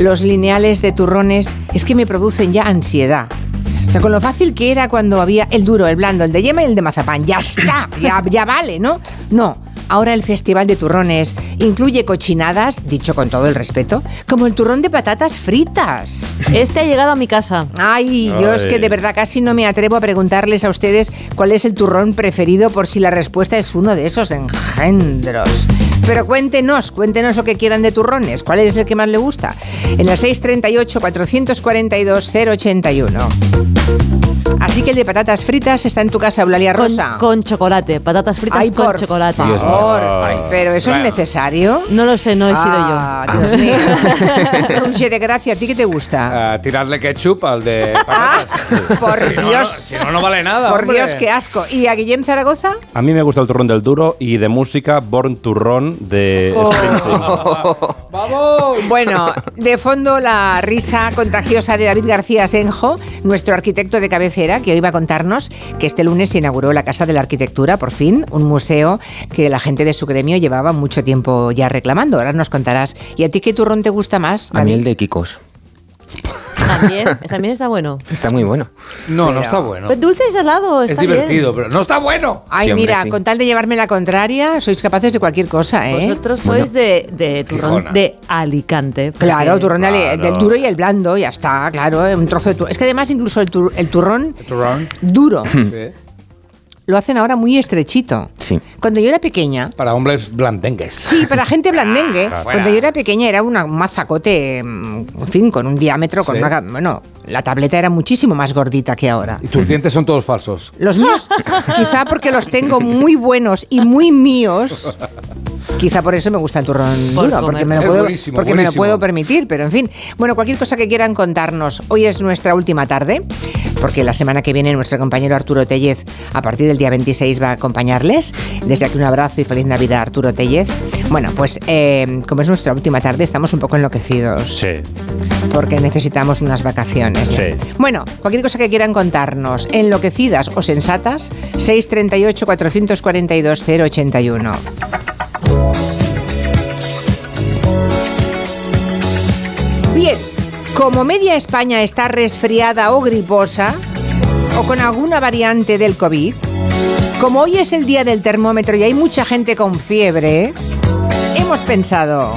los lineales de turrones es que me producen ya ansiedad. O sea, con lo fácil que era cuando había el duro, el blando, el de yema y el de mazapán. Ya está, ya, ya vale, ¿no? No. Ahora el Festival de Turrones incluye cochinadas, dicho con todo el respeto, como el turrón de patatas fritas. Este ha llegado a mi casa. Ay, yo es que de verdad casi no me atrevo a preguntarles a ustedes cuál es el turrón preferido por si la respuesta es uno de esos engendros. Pero cuéntenos, cuéntenos lo que quieran de turrones. ¿Cuál es el que más le gusta? En el 638-442-081. Así que el de patatas fritas está en tu casa, Eulalia Rosa. con chocolate, patatas fritas Ay, con por chocolate. favor. Ay. Pero eso Bueno. es necesario. No lo sé, no he sido Ah, yo. Dios mío. Un de gracia, ¿a ti qué te gusta? Ah, tirarle ketchup al de Ah, patatas. por Si Dios. no- si no, no vale nada. Por hombre. Dios, qué asco. ¿Y a Guillem Zaragoza? A mí me gusta el turrón del duro y de música Born to De Oh. Springsteen. ¡Vamos! Bueno, de fondo la risa contagiosa de David García Senjo, nuestro arquitecto de cabecera, que hoy va a contarnos que este lunes se inauguró la Casa de la Arquitectura, por fin, un museo que la gente de su gremio llevaba mucho tiempo ya reclamando. Ahora nos contarás. ¿Y a ti qué turrón te gusta más? A mí David? el de Kikos. También, también está bueno. Está muy bueno. No, no está bueno. Pues dulce y salado, Es está bien. divertido, pero no está bueno. Ay, Sí, hombre, mira, sí. con tal de llevarme la contraria, sois capaces de cualquier cosa, ¿eh? Vosotros sois de, de turrón Gijona. de Alicante. Claro, turrón Claro. del duro y el blando, ya está, claro, un trozo de turrón. Es que además incluso el, tur- el turrón Turrón. duro Sí. Lo hacen ahora muy estrechito. Sí. Cuando yo era pequeña, Para hombres blandengues. sí, para gente blandengue, Ah, cuando yo era pequeña era una, un mazacote, mm, en fin, con un diámetro, con Sí. una... Bueno, la tableta era muchísimo más gordita que ahora. Y tus dientes son todos falsos. Los míos, quizá porque los tengo muy buenos y muy míos. Quizá por eso me gusta el turrón Por duro, porque me lo puedo, buenísimo, porque me lo puedo permitir, pero en fin. Bueno, cualquier cosa que quieran contarnos. Hoy es nuestra última tarde, porque la semana que viene nuestro compañero Arturo Tellez, a partir del día 26, va a acompañarles. Desde aquí un abrazo y feliz Navidad, Arturo Tellez. Bueno, pues eh, como es nuestra última tarde, estamos un poco enloquecidos Sí. porque necesitamos unas vacaciones. Sí. Bueno, cualquier cosa que quieran contarnos, enloquecidas o sensatas, 638 442 081. Como media España está resfriada o griposa, o con alguna variante del COVID, como hoy es el día del termómetro y hay mucha gente con fiebre, hemos pensado...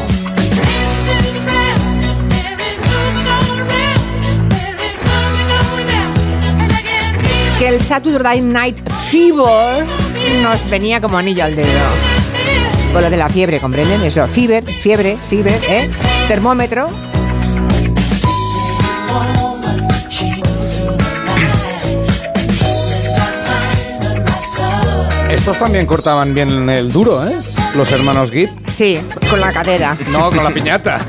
que el Saturday Night Fever nos venía como anillo al dedo. Por lo de la fiebre, ¿comprenden? Eso, fever, fiebre, fiebre, ¿eh? Termómetro. Estos también cortaban bien el duro, ¿eh? Los hermanos Gibb. Sí, con la cadera. No, con la piñata.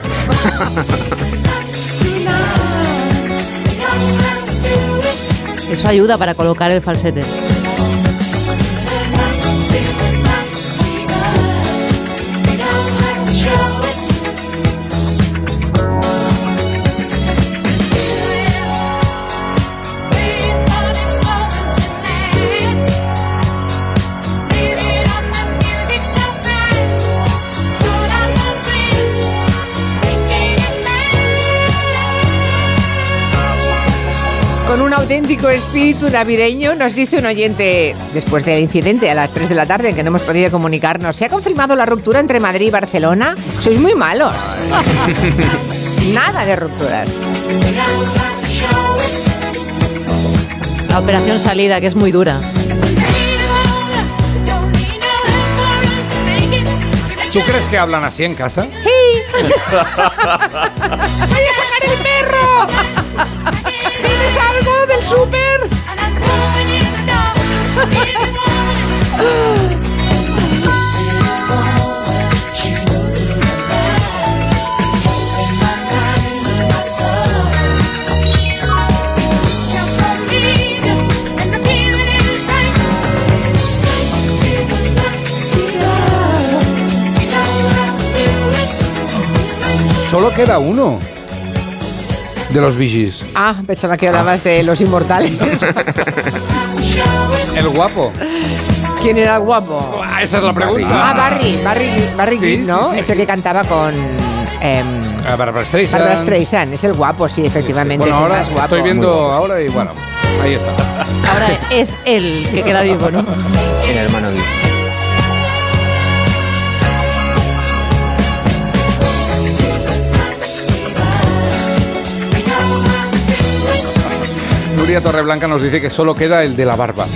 Eso ayuda para colocar el falsete. Auténtico espíritu navideño, nos dice un oyente, después del incidente a las 3 de la tarde en que no hemos podido comunicarnos, ¿se ha confirmado la ruptura entre Madrid y Barcelona? Sois muy malos. Nada de rupturas. La operación salida, que es muy dura. ¿Tú crees que hablan así en casa? ¡Voy a sacar el perro! ¿Tienes algo del súper? Solo queda uno de los Bee Ah, pensaba que hablabas de los inmortales. El guapo. ¿Quién era el guapo? Ah, Esa es la pregunta. Ah, Barry, Barry, Barry Sí, ¿no? sí, sí, Ese sí. que cantaba con Ah, Barbara Streisand. Barbara Streisand. Es el guapo, sí, efectivamente. Bueno, es el ahora más guapo. estoy viendo ahora y bueno, ahí está. Ahora es él que queda vivo, ¿no? El hermano Gui. Torreblanca nos dice que solo queda el de la barba.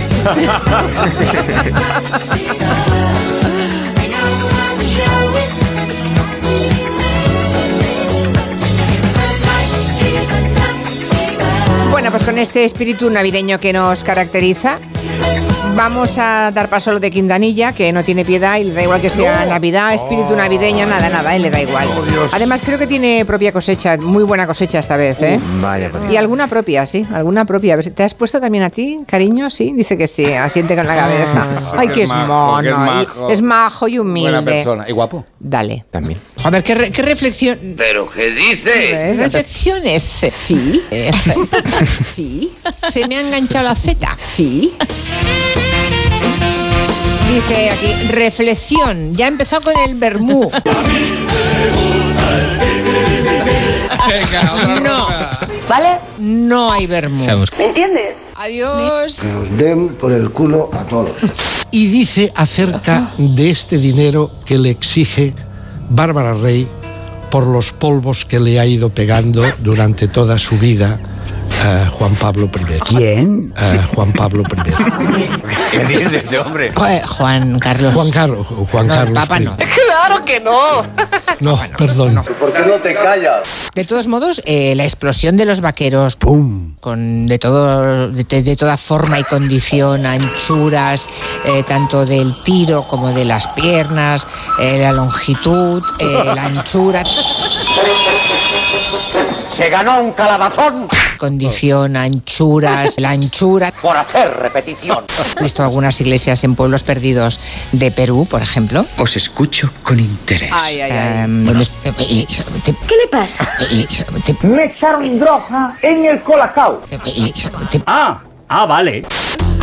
Bueno, pues con este espíritu navideño que nos caracteriza, vamos a dar paso a lo de Quintanilla, que no tiene piedad y le da igual que sea Navidad, espíritu navideño, nada, nada, él le da igual. Dios. Además, creo que tiene propia cosecha, muy buena cosecha esta vez, ¿eh? Vaya, por Y alguna propia, sí, alguna propia. ¿Te has puesto también a ti, cariño? Sí, dice que sí, asiente con la cabeza. Ay, que es majo, mono, que es y- majo. es majo y humilde. Buena persona. Y guapo. Dale. también. A ver, ¿qué, re- qué reflexión? ¿Pero qué dice? Reflexiones, sí. Sí. Se me ha enganchado la Z. Sí. Dice aquí, reflexión. Ya empezó con el vermú. No. ¿Vale? No hay vermú. ¿Me entiendes? Adiós. nos den por el culo a todos. y dice acerca de este dinero que le exige Bárbara Rey por los polvos que le ha ido pegando durante toda su vida a Juan Pablo I. ¿Quién? A Juan Pablo I. ¿Qué dices, hombre? Eh, Juan Carlos. Juan Carlos. Juan No, Carlos. Papa no. ¡Claro que no! No, perdón. ¿Por qué no te callas? De todos modos, eh, la explosión de los vaqueros ¡Pum! con de todo de, de toda forma y condición, anchuras, eh, tanto del tiro como de las piernas, eh, la longitud, eh, la anchura, Se ganó un calabazón condición, anchuras, la anchura. por hacer repetición. He visto algunas iglesias en pueblos perdidos de Perú, por ejemplo. Os escucho con interés. Em, donde- eh, eh, te- ¿Qué le pasa? eh, Me echaron droga en el colacao. eh, Ah, ah, vale.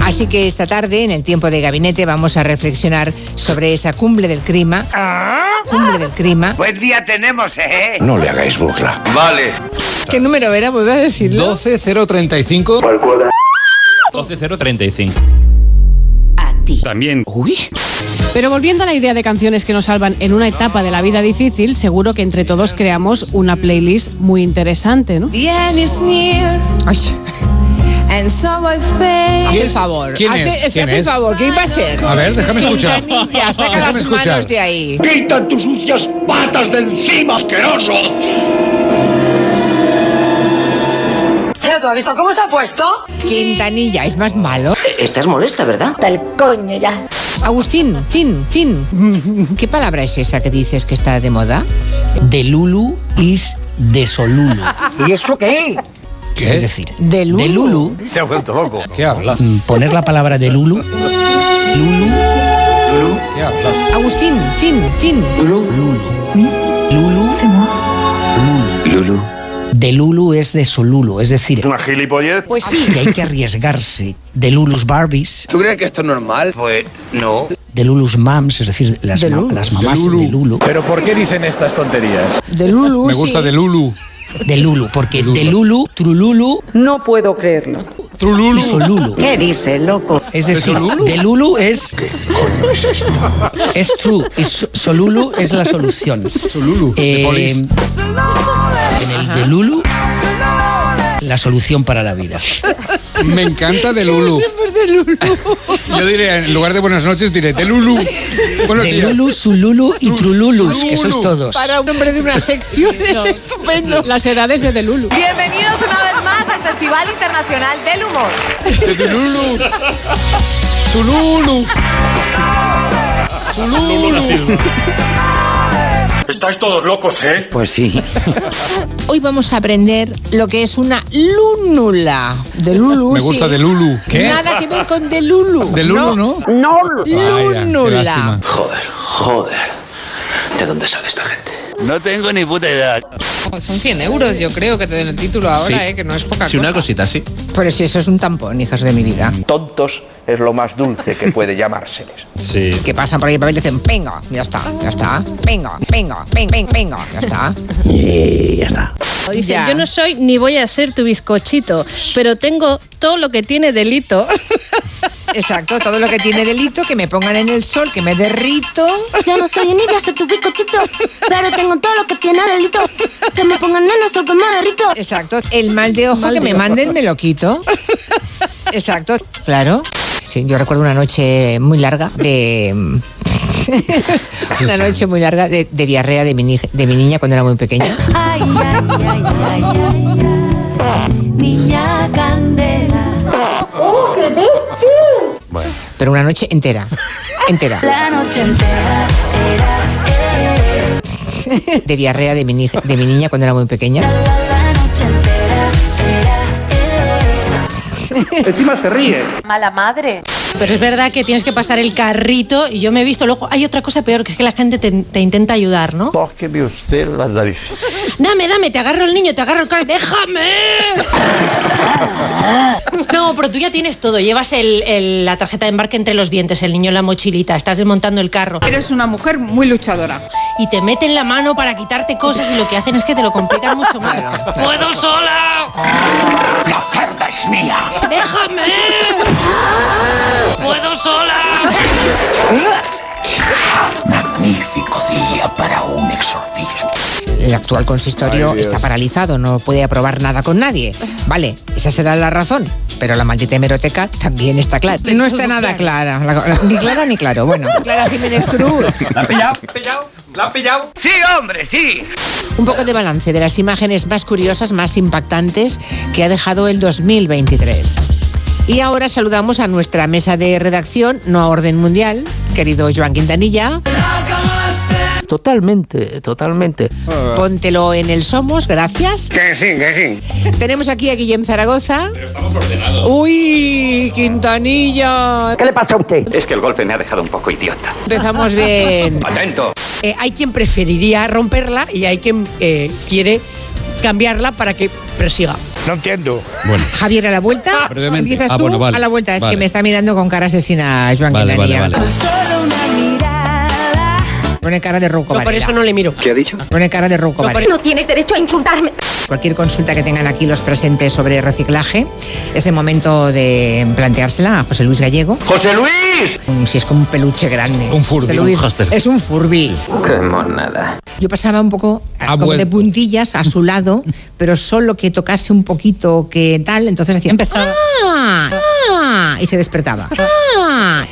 Así que esta tarde, en el tiempo de gabinete, vamos a reflexionar sobre esa cumbre del clima. Cumbre del clima. Buen día tenemos, ¿eh? No le hagáis burla. Vale. ¿Qué número era? Vuelve a decirlo. 12035. 12035. A ti. También. Uy. Pero volviendo a la idea de canciones que nos salvan en una etapa de la vida difícil, seguro que entre todos creamos una playlist muy interesante, ¿no? Ay. Haz el favor. quién Haz- es? haz ¿Quién el es? favor. ¿Qué iba a ser? A ver, déjame escuchar. Quintanilla, saca Déjame las escuchar. manos de ahí. ¡Quita tus sucias patas de encima, asqueroso! ¿Ya tú has visto cómo se ha puesto? Quintanilla, es más malo. Estás molesta, ¿verdad? Hasta el coño ya. Agustín, Tin, Tin. ¿Qué palabra es esa que dices que está de moda? De Lulu is de Solulo. ¿Y eso qué? ¿Qué? Es decir, De Lulu. de Lulu, Se ha vuelto loco. ¿Qué habla? poner la palabra de Lulu. Lulu, ¿Qué habla? Agustín, Tin, Tin. Lulu. Lulu. Lulu. De Lulu es de Solulo, es decir, ¿Una gilipollez? pues sí, que hay que arriesgarse. De Lulus Barbies, ¿Tú crees que esto es normal? Pues no. de Lulus Mams, es decir, las, De ma- Lulus. las mamás De Lulu. de Lulu. ¿Pero por qué dicen estas tonterías? De Lulu. Me gusta sí. de Lulu. De Lulu, porque de Lulu, Trululu, Trululu. Solulo. ¿Qué dice, loco? Es decir, de Lulu es. es true. Y so- Solulu es la solución. Solulu. de Eh, en el de Lulu, la solución para la vida. Me encanta de Lulu. Yo diré, en lugar de buenas noches, diré de Lulu. Buenos De días. Lulu, Sululu y Trululus, que sois todos. Para un hombre de una sección es estupendo. Las edades de Delulu. Bienvenidos una vez más al Festival Internacional del Humor. De Lulu. Zululu. Zululu. Estáis todos locos, ¿eh? Pues sí. Hoy vamos a aprender lo que es una lúnula. De Lulu. Me gusta sí. de Lulu. ¿Qué? Nada que ver con de Lulu. De Lulu, ¿no? Vaya, qué Lúnula. Joder, joder. ¿De dónde sale esta gente? No tengo ni puta idea. Son 100 euros, yo creo, que te den el título ahora, ¿eh? que no es poca Sí, cosa. una cosita, sí. Pero si eso es un tampón, hijos de mi vida. Tontos es lo más dulce que puede llamárseles. Sí. Que pasan por ahí el papel y dicen, venga, ya está, ya está, venga, venga, venga, venga, venga, ya está. Y ya está. Dicen, Ya. yo no soy ni voy a ser tu bizcochito, pero tengo todo lo que tiene delito. Exacto, todo lo que tiene delito, que me pongan en el sol, que me derrito. Yo no soy ni voy a ser tu bizcochito, pero tengo todo lo que tiene delito. Que me pongan en el sol que me derrito. Exacto, el mal de ojo que me manden me lo quito. Exacto, claro. Sí, yo recuerdo una noche muy larga de... una noche muy larga de, de diarrea de mi, ni- de mi niña cuando era muy pequeña. Ay, ay, ay, ay, ay, ay. Niña candela. ¡Oh, qué Pero una noche entera. Entera. La noche entera era, eh, De diarrea de mi, ni- de mi niña cuando era muy pequeña. la noche entera era, eh. Encima se ríe. Mala madre. Pero es verdad que tienes que pasar el carrito y yo me he visto, luego hay otra cosa peor, que es que la gente te, te intenta ayudar, ¿no? Tóqueme usted las narices. Dame, dame, te agarro el niño, te agarro el carro, déjame. No, pero tú ya tienes todo, llevas el- el- la tarjeta de embarque entre los dientes, el niño en la mochilita, estás desmontando el carro Eres una mujer muy luchadora. y te meten la mano para quitarte cosas y lo que hacen es que te lo complican mucho más. ¡Puedo sola! Es mía. ¡Déjame! ¡Puedo sola! Magnífico día para un exorcismo. El actual consistorio está paralizado, no puede aprobar nada con nadie. Vale, esa será la razón. Pero la maldita hemeroteca también está clara. No está nada clara. la- la- ni clara ni claro. Bueno, Clara Jiménez Cruz. ¿La pillado? ¿Pillado? ¿La han pillado? Sí, hombre, sí. Un poco de balance de las imágenes más curiosas, más impactantes que ha dejado el 2023. Y ahora saludamos a nuestra mesa de redacción, no a orden mundial, querido Joan Quintanilla. Totalmente, totalmente. Póntelo en el Somos, gracias. Que sí, que sí. Tenemos aquí a Guillem Zaragoza. Uy, Quintanilla. ¿Qué le pasa a usted? Es que el golpe me ha dejado un poco idiota. Empezamos bien. Atento. Eh, hay quien preferiría romperla y hay quien eh, quiere cambiarla para que prosiga. No entiendo. Bueno. Javier, a la vuelta. Empiezas Ah, tú bueno, vale. a la vuelta. Es que me está mirando con cara asesina Joan Vale. Pone cara de Rouco No, por eso no le miro. ¿Qué ha dicho? Pone cara de Rouco No. No tienes derecho a insultarme. Cualquier consulta que tengan aquí los presentes sobre reciclaje, es el momento de planteársela a José Luis Gallego. ¡José Luis! Un- Si es como un peluche grande. Un Furby, José un Luis, hámster. Es un Furby. Qué monada. Yo pasaba un poco como de puntillas a su lado, pero solo que tocase un poquito que tal, entonces hacía empezaba "Ah, ah", y se despertaba. "Ah, ah,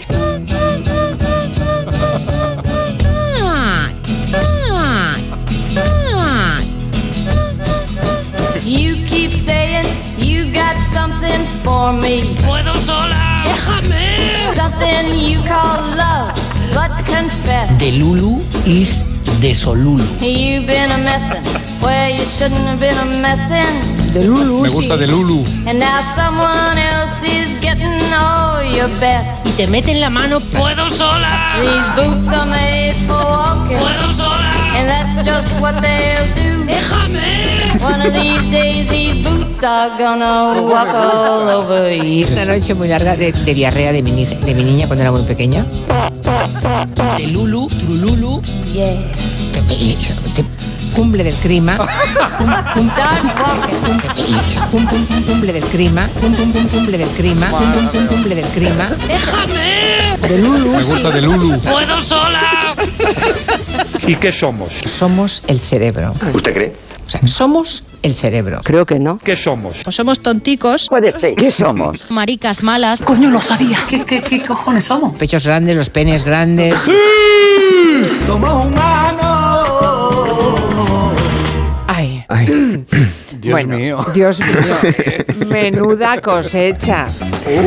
for me. ¡Puedo sola! ¡Déjame! Something you call love, but confess. De Lulu is de Solulu. You've been a messin' where you shouldn't have been a messin'. De Lulu, Me sí. gusta de Lulu. And now someone else is getting all your best. Y te meten la mano, ¡puedo sola! These boots are made for walking, ¡Puedo sola! Just what they'll do. One of these days, these boots are gonna walk all over you. Una noche muy larga de, de diarrea de mi, ni- de mi niña cuando era muy pequeña. De Lulu, Trululu. Yeah. Cumple del clima. Cumple del clima. Cum- cum- cum- Cumple del clima. Cumple del. ¡Déjame! De Lulu. Me gusta sí. de Lulu. ¡Puedo sola! ¿Y qué somos? Somos el cerebro. ¿Usted cree? O sea, somos el cerebro. Creo que no. ¿Qué somos? Pues somos tonticos, Puede ser. ¿Qué somos? Maricas malas. Coño, lo sabía. ¿Qué, qué, qué cojones somos? Pechos grandes, los penes grandes. Ay. Dios bueno, mío. Dios mío. Menuda cosecha.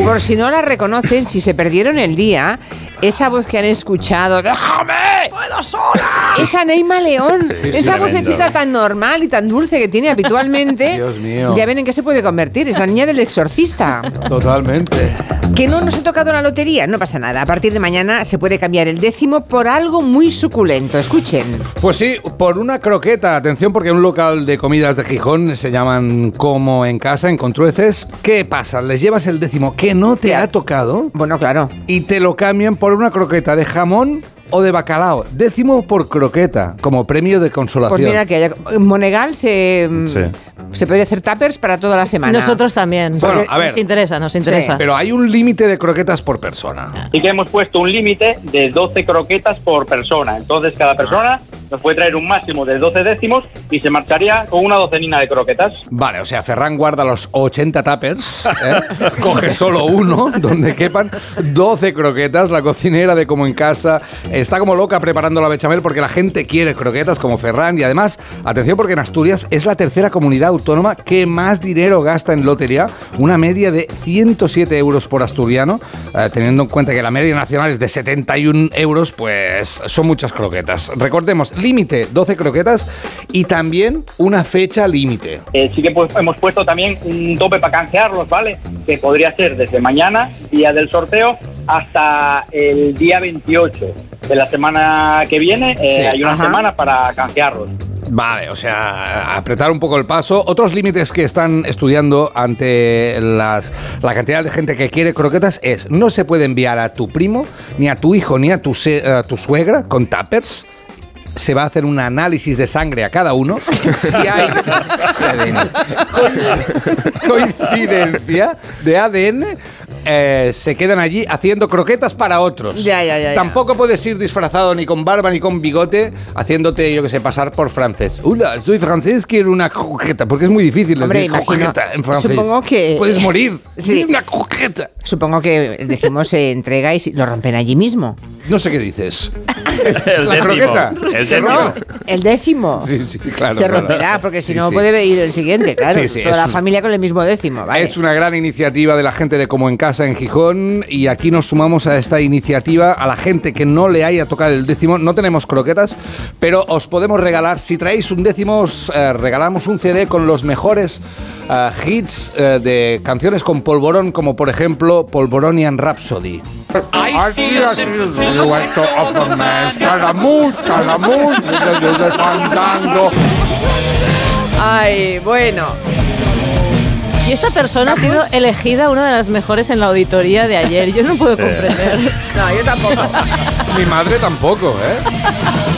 Por si no la reconocen, si se perdieron el día, esa voz que han escuchado, ¡déjame! ¡Puedo sola! Esa Neima León, Sí, esa tremendo. vocecita tan normal y tan dulce que tiene habitualmente. Dios mío. Ya ven en qué se puede convertir, esa niña del exorcista. Totalmente. Que no nos ha tocado la lotería, no pasa nada. A partir de mañana se puede cambiar el décimo por algo muy suculento. Escuchen. Pues sí, por una croqueta. Atención, porque un local de comidas de Gijón se llaman Como en Casa, en Contrueces. ¿Qué pasa? Les llevas el décimo que no te ha tocado Bueno, claro. y te lo cambian por una croqueta de jamón o de bacalao. Décimo por croqueta, como premio de consolación. Pues mira que haya, en Monegal se, mm, Sí. Se puede hacer tuppers para toda la semana. Nosotros también. Bueno, a ver. Nos interesa, nos interesa. Pero hay un límite de croquetas por persona. Sí que hemos puesto un límite de 12 croquetas por persona. Entonces cada persona nos puede traer un máximo de 12 décimos y se marcharía con una docenina de croquetas. Vale, o sea, Ferran guarda los 80 tuppers, ¿eh? coge solo uno donde quepan 12 croquetas. La cocinera de Como en Casa está como loca preparando la bechamel porque la gente quiere croquetas como Ferran. Y además, atención porque en Asturias es la tercera comunidad autónoma que más dinero gasta en lotería, una media de 107 euros por asturiano. Eh, teniendo en cuenta que la media nacional es de 71 euros, pues son muchas croquetas. Recordemos, límite 12 croquetas y también una fecha límite. Eh, sí que pues, hemos puesto también un tope para canjearlos, ¿vale? Que podría ser desde mañana, día del sorteo, hasta el día 28 de la semana que viene. eh, Sí, hay una ajá. semana para canjearlos. Vale, o sea, apretar un poco el paso. Otros límites que están estudiando ante las, la cantidad de gente que quiere croquetas es no se puede enviar a tu primo, ni a tu hijo, ni a tu, a tu suegra con tuppers. Se va a hacer un análisis de sangre a cada uno. Si hay co- coincidencia de ADN, eh, se quedan allí haciendo croquetas para otros. Ya, ya, ya, ya. Tampoco puedes ir disfrazado ni con barba ni con bigote haciéndote, yo que sé, pasar por francés. Hola, soy francés, quiero una croqueta, porque es muy difícil Hombre, decir imagino- croqueta en francés. supongo que- Puedes morir. Sí. Una croqueta. Supongo que decimos se entrega y lo rompen allí mismo. No sé qué dices. El La décimo, croqueta. el décimo. No, el décimo. Sí, sí, claro. se claro. romperá, porque si Sí, no sí. puede ir el siguiente, claro. Sí, sí, Toda la un- familia con el mismo décimo, ¿vale? Es una gran iniciativa de la gente de Como en Casa en Gijón y aquí nos sumamos a esta iniciativa a la gente que no le haya tocado el décimo. No tenemos croquetas, pero os podemos regalar, si traéis un décimo, os eh, regalamos un CD con los mejores eh, hits eh, de canciones con polvorón, como por ejemplo Polvoronian Rhapsody. Ay, bueno. Y esta persona ha sido elegida una de las mejores en la auditoría de ayer. Yo no puedo comprender. No, yo tampoco. Mi madre tampoco, ¿eh?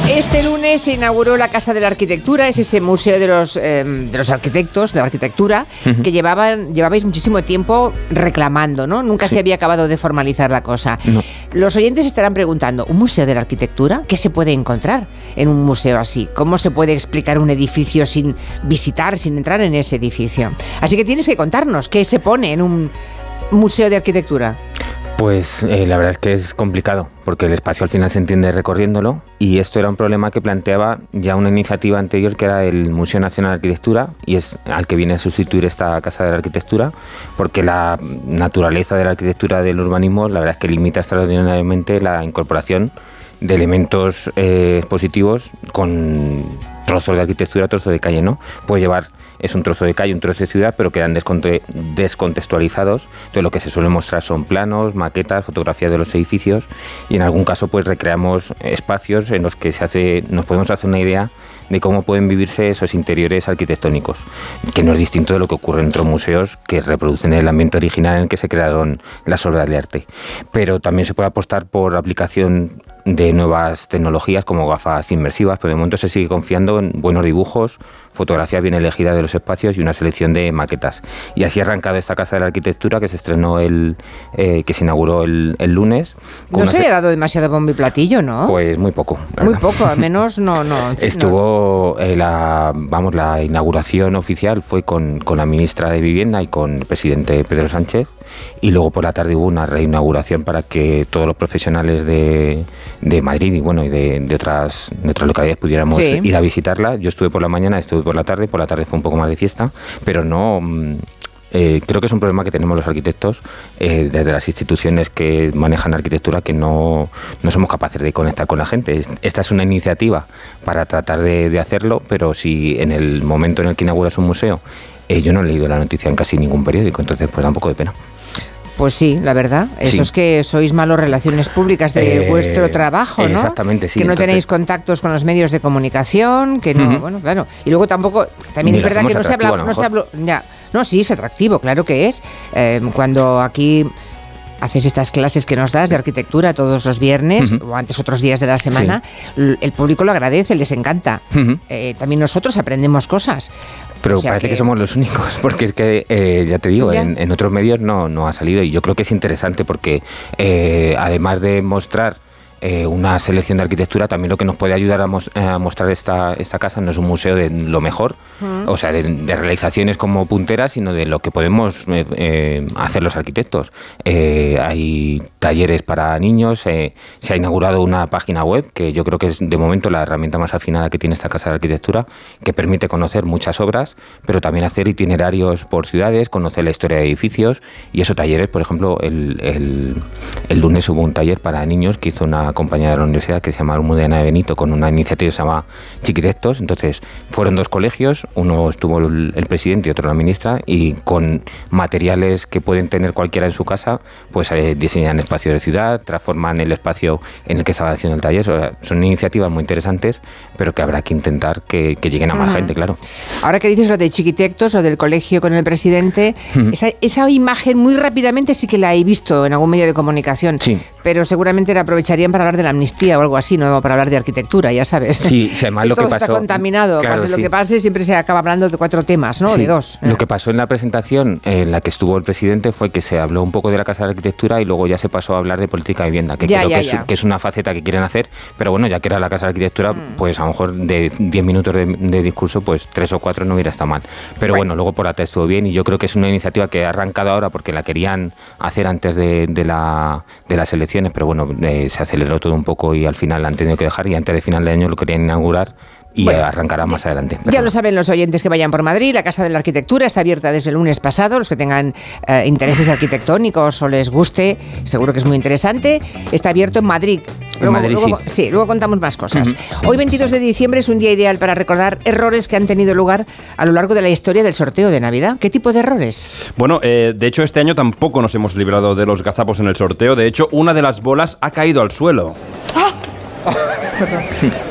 Este lunes se inauguró la Casa de la Arquitectura, es ese museo de los, eh, de los arquitectos, de la arquitectura, que llevaban, llevabais muchísimo tiempo reclamando, ¿no? Nunca se había acabado de formalizar la cosa. Los oyentes estarán preguntando, ¿un museo de la arquitectura? ¿Qué se puede encontrar en un museo así? ¿Cómo se puede explicar un edificio sin visitar, sin entrar en ese edificio? Así que tienes que contarnos qué se pone en un museo de arquitectura. Pues eh, la verdad es que es complicado, porque el espacio al final se entiende recorriéndolo. Y esto era un problema que planteaba ya una iniciativa anterior que era el Museo Nacional de Arquitectura y es al que viene a sustituir esta Casa de la Arquitectura, porque la naturaleza de la arquitectura del urbanismo la verdad es que limita extraordinariamente la incorporación de elementos eh, expositivos con trozos de arquitectura, trozos de calle, ¿no? Puede llevar es un trozo de calle, un trozo de ciudad, pero quedan desconte- descontextualizados. Entonces lo que se suele mostrar son planos, maquetas, fotografías de los edificios y en algún caso pues recreamos espacios en los que se hace, nos podemos hacer una idea de cómo pueden vivirse esos interiores arquitectónicos, que no es distinto de lo que ocurre en otros museos que reproducen el ambiente original en el que se crearon las obras de arte. Pero también se puede apostar por aplicación de nuevas tecnologías como gafas inmersivas, pero de momento se sigue confiando en buenos dibujos, fotografías bien elegidas de los espacios y una selección de maquetas. Y así ha arrancado esta Casa de la Arquitectura que se estrenó el, eh, que se inauguró el, el lunes. No se le ha dado demasiado bombo y platillo, ¿no? Pues muy poco. Muy verdad. poco, al menos no, no. Estuvo eh, la, vamos, la inauguración oficial fue con, con la ministra de Vivienda y con el presidente Pedro Sánchez y luego por la tarde hubo una reinauguración para que todos los profesionales de, de Madrid y bueno y de, de otras de otras localidades pudiéramos Sí. ir a visitarla. Yo estuve por la mañana, estuve por la tarde, por la tarde fue un poco más de fiesta, pero no mm, eh, creo que es un problema que tenemos los arquitectos eh, desde las instituciones que manejan arquitectura que no, no somos capaces de conectar con la gente. Es- Esta es una iniciativa para tratar de, de hacerlo, pero si en el momento en el que inauguras un museo, eh, yo no he leído la noticia en casi ningún periódico, entonces pues da un poco de pena. Pues sí, la verdad. Eso Sí. es que sois malos relaciones públicas de Eh, vuestro trabajo, ¿no? exactamente, sí, Que no entonces- tenéis contactos con los medios de comunicación, que no, bueno, claro. Y luego tampoco, también Ni es verdad que no se habla, no se habló, ya, no, sí, es atractivo, claro que es. Eh, cuando aquí haces estas clases que nos das de arquitectura todos los viernes o antes otros días de la semana, el público lo agradece, les encanta. Eh, también nosotros aprendemos cosas. Pero O sea parece que... somos los únicos, porque es que, eh, ya te digo, Ya. en, en otros medios no, no ha salido y yo creo que es interesante porque eh, además de mostrar eh, una selección de arquitectura, también lo que nos puede ayudar a, mos- a mostrar esta, esta casa no es un museo de lo mejor, o sea, de, de realizaciones como punteras, sino de lo que podemos eh, eh, hacer los arquitectos. Eh, hay talleres para niños, eh, se ha inaugurado una página web que yo creo que es de momento la herramienta más afinada que tiene esta casa de arquitectura, que permite conocer muchas obras, pero también hacer itinerarios por ciudades, conocer la historia de edificios y esos talleres, por ejemplo, el, el- el lunes hubo un taller para niños que hizo una compañía de la universidad que se llama Almudena de Benito con una iniciativa que se llama Chiquitectos, entonces fueron dos colegios, uno estuvo el, el presidente y otro la ministra y con materiales que pueden tener cualquiera en su casa, pues eh, diseñan espacios de ciudad, transforman el espacio en el que estaba haciendo el taller, O sea, son iniciativas muy interesantes, pero que habrá que intentar que, que lleguen a más gente, claro. Ahora que dices lo de chiquitectos o del colegio con el presidente, esa, esa imagen muy rápidamente sí que la he visto en algún medio de comunicación, Sí. Pero seguramente la aprovecharían para hablar de la amnistía o algo así, no para hablar de arquitectura, ya sabes. Sí, además lo que Todo está pasó- contaminado, Claro, pase lo sí. que pase, siempre se acaba hablando de cuatro temas, ¿no? Sí, De dos. Lo que pasó en la presentación en la que estuvo el presidente fue que se habló un poco de la Casa de Arquitectura y luego ya se pasó a hablar de política de vivienda, que Ya, creo ya, que, ya. Es, que es una faceta que quieren hacer, pero bueno, ya que era la Casa de Arquitectura, Mm. pues a lo mejor de 10 minutos de, de discurso, pues tres o cuatro no hubiera estado mal. Pero bueno, luego por atrás estuvo bien y yo creo que es una iniciativa que ha arrancado ahora porque la querían hacer antes de, de la, de las elecciones, pero bueno, eh, se aceleró todo un poco y al final la han tenido que dejar y antes de final de año lo querían inaugurar y Bueno, arrancará más adelante. Ya lo saben los oyentes que vayan por Madrid, la Casa de la Arquitectura está abierta desde el lunes pasado, los que tengan eh, intereses arquitectónicos o les guste, seguro que es muy interesante, está abierto en Madrid. Luego- sí. luego contamos más cosas. Hoy 22 de diciembre es un día ideal para recordar errores que han tenido lugar a lo largo de la historia del sorteo de Navidad. ¿Qué tipo de errores? Bueno, eh, de hecho este año tampoco nos hemos librado de los gazapos en el sorteo. De hecho, una de las bolas ha caído al suelo.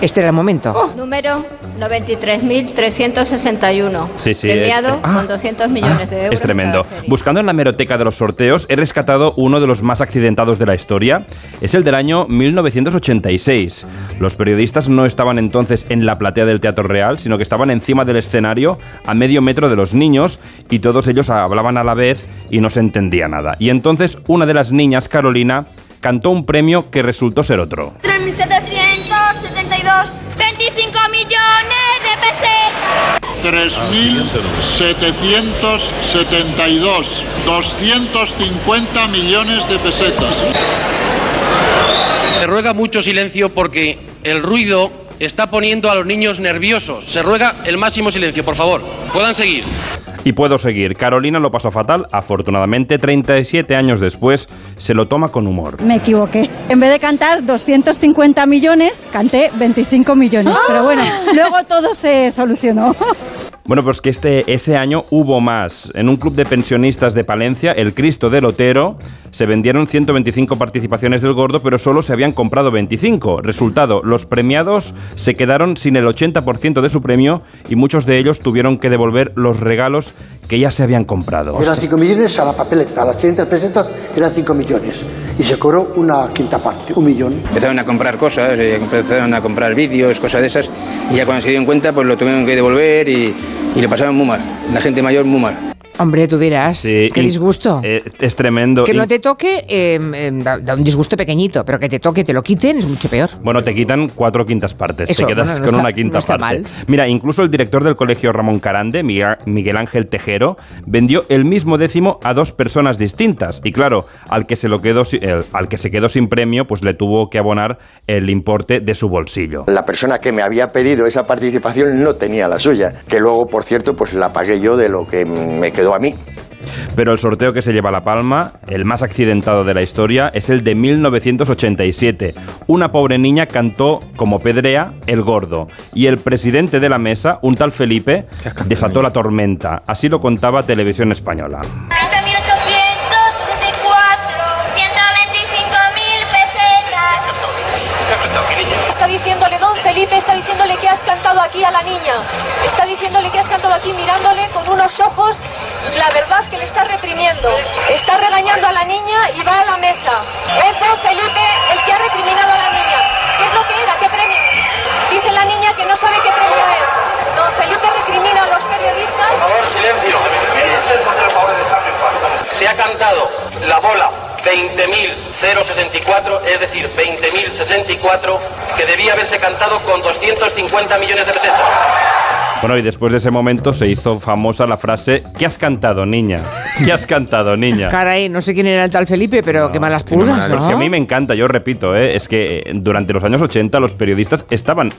Este era el momento. Número 93.361. Sí, sí, Premiado eh, eh, ah, con 200 millones de euros. Es tremendo. Buscando en la meroteca de los sorteos, he rescatado uno de los más accidentados de la historia. Es el del año 1986. Los periodistas no estaban entonces en la platea del Teatro Real, sino que estaban encima del escenario a medio metro de los niños y todos ellos hablaban a la vez y no se entendía nada. Y entonces una de las niñas, Carolina, cantó un premio que resultó ser otro. 3.772, 25 millones de pesetas. 3.772, 250 millones de pesetas. Se ruega mucho silencio porque el ruido está poniendo a los niños nerviosos. Se ruega el máximo silencio, por favor. Puedan seguir. Y puedo seguir. Carolina lo pasó fatal. Afortunadamente, 37 años después, se lo toma con humor. Me equivoqué. En vez de cantar 250 millones, canté 25 millones. Pero bueno, luego todo se solucionó. Bueno, pues que este, ese año hubo más. En un club de pensionistas de Palencia, el Cristo del Otero, se vendieron 125 participaciones del gordo, pero solo se habían comprado 25. Resultado, los premiados se quedaron sin el 80% de su premio y muchos de ellos tuvieron que devolver los regalos que ya se habían comprado. Eran 5 millones a la papeleta, a las 500 pesetas eran 5 millones. Y se cobró una quinta parte, un millón. Empezaron a comprar cosas, eh, empezaron a comprar vídeos, cosas de esas, y ya cuando se dieron cuenta, pues lo tuvieron que devolver y, y lo pasaron muy mal. La gente mayor muy mal. Hombre, tú. Sí, Qué disgusto. eh, es tremendo. Que no te toque, eh, eh, da, da un disgusto pequeñito, pero que te toque, te lo quiten, es mucho peor. Bueno, te quitan cuatro quintas partes. Eso, te quedas bueno, no con está- una quinta no está parte. mal. Mira, incluso el director del colegio Ramón Carande, Miguel Ángel Tejero, vendió el mismo décimo a dos personas distintas. Y claro, al que se lo quedó al que se quedó sin premio, pues le tuvo que abonar el importe de su bolsillo. La persona que me había pedido esa participación no tenía la suya, que luego, por cierto, pues la pagué yo de lo que me quedó quedó a mí. Pero el sorteo que se lleva la palma, el más accidentado de la historia, es el de 1987. Una pobre niña cantó como pedrea el gordo y el presidente de la mesa, un tal Felipe, desató la tormenta. Así lo contaba Televisión Española. Cantado aquí a la niña. Está diciéndole que has cantado aquí mirándole con unos ojos, la verdad que le está reprimiendo. Está regañando a la niña y va a la mesa. Es don Felipe el que ha recriminado a la niña. ¿Qué es lo que era? ¿Qué premio? Dice la niña que no sabe qué premio es. Don Felipe recrimina a los periodistas. Por favor, silencio. Se ha cantado la bola 20.064, es decir, 20.064, que debía haberse cantado con 250 millones de pesetas. Bueno, y después de ese momento se hizo famosa la frase ¿Qué has cantado, niña? ¿Qué has cantado, niña? Caray, no sé quién era el tal Felipe, pero qué malas pulgas, ¿no? a mí me encanta, yo repito, ¿eh? es que eh, durante los años 80 los periodistas estaban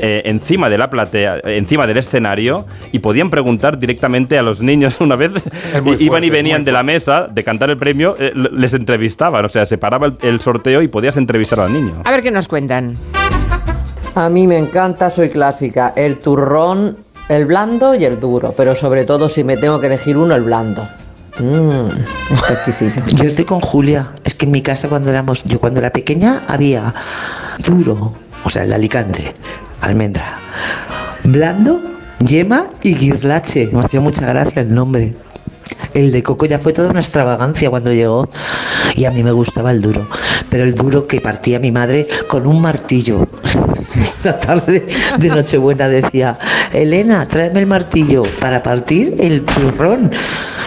eh, encima de la platea, encima del escenario y podían preguntar directamente a los niños una vez iban y venían de la mesa de cantar el premio, eh, les entrevistaban, o sea, se paraba el, el sorteo y podías entrevistar al niño. A ver qué nos cuentan. A mí me encanta, soy clásica. El turrón, el blando y el duro. Pero sobre todo si me tengo que elegir uno, el blando. Mmm. Yo estoy con Julia. Es que en mi casa cuando éramos, yo cuando era pequeña había duro, o sea, el Alicante, almendra, blando, yema y guirlache. Me hacía mucha gracia el nombre. El de coco ya fue toda una extravagancia cuando llegó y a mí me gustaba el duro, pero el duro que partía mi madre con un martillo. La tarde de Nochebuena decía, Elena, tráeme el martillo para partir el turrón.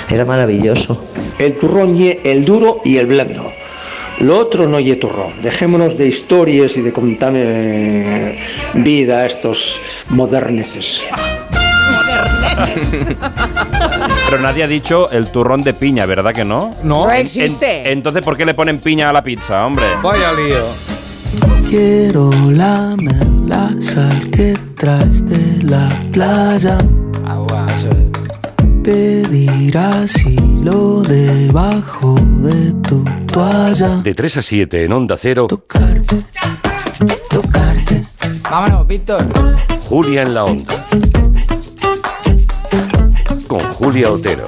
Era maravilloso. El turrón ye el duro y el blando. Lo otro no ye turrón. Dejémonos de historias y de contarme vida a estos moderneses. Pero nadie ha dicho el turrón de piña, ¿verdad que no? No. No En- existe. entonces, ¿por qué le ponen piña a la pizza, hombre? Vaya lío. Quiero lamer la sal que traes de la playa. Agua, eso es. Pedir asilo debajo de tu toalla. De 3 a 7 en Onda Cero, Vámonos, Víctor. Julia en la Onda. Con Julia Otero.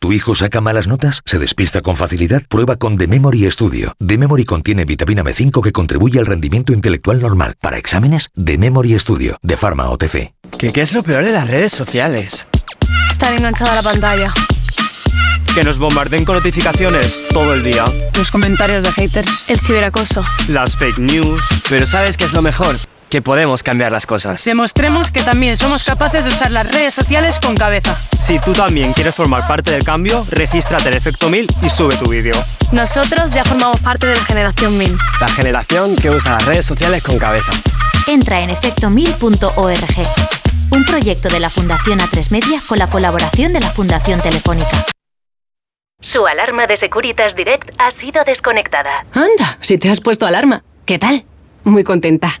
¿Tu hijo saca malas notas? ¿Se despista con facilidad? Prueba con The Memory Studio. The Memory contiene vitamina B5 que contribuye al rendimiento intelectual normal. Para exámenes, The Memory Studio, de Pharma OTC. ¿Qué, qué es lo peor de las redes sociales? Estar enganchada a la pantalla. Que nos bombarden con notificaciones todo el día. Los comentarios de haters. El ciberacoso. Las fake news. Pero ¿sabes qué es lo mejor? Que podemos cambiar las cosas. Demostremos que también somos capaces de usar las redes sociales con cabeza. Si tú también quieres formar parte del cambio, regístrate en Efecto 1000 y sube tu vídeo. Nosotros ya formamos parte de la generación 1000. La generación que usa las redes sociales con cabeza. Entra en efectomil.org. Un proyecto de la Fundación A3 Media con la colaboración de la Fundación Telefónica. Su alarma de Securitas Direct ha sido desconectada. Anda, si te has puesto alarma. ¿Qué tal? Muy contenta.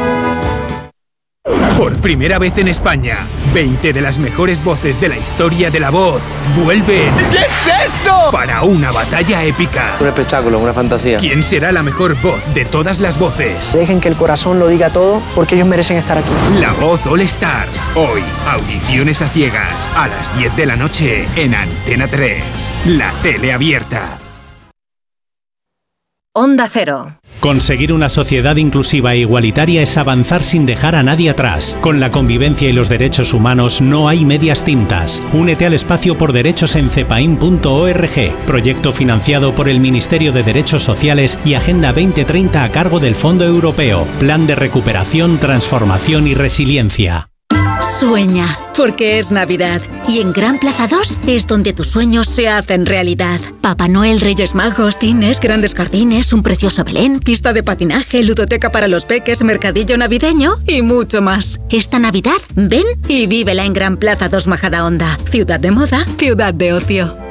Por primera vez en España, 20 de las mejores voces de la historia de la voz vuelven. ¿Qué es esto? Para una batalla épica. Un espectáculo, una fantasía. ¿Quién será la mejor voz de todas las voces? Dejen que el corazón lo diga todo porque ellos merecen estar aquí. La voz All Stars. Hoy, audiciones a ciegas. A las 10 de la noche en Antena 3. La tele abierta. Onda Cero. Conseguir una sociedad inclusiva e igualitaria es avanzar sin dejar a nadie atrás. Con la convivencia y los derechos humanos no hay medias tintas. Únete al espacio por derechos en cepain.org, proyecto financiado por el Ministerio de Derechos Sociales y Agenda 2030 a cargo del Fondo Europeo, Plan de Recuperación, Transformación y Resiliencia. Sueña, porque es Navidad. Y en Gran Plaza 2 es donde tus sueños se hacen realidad. Papá Noel, Reyes Magos, cines, grandes jardines, un precioso Belén, pista de patinaje, ludoteca para los peques, mercadillo navideño y mucho más. Esta Navidad, ven y vívela en Gran Plaza 2 Majadahonda. Ciudad de moda, ciudad de ocio.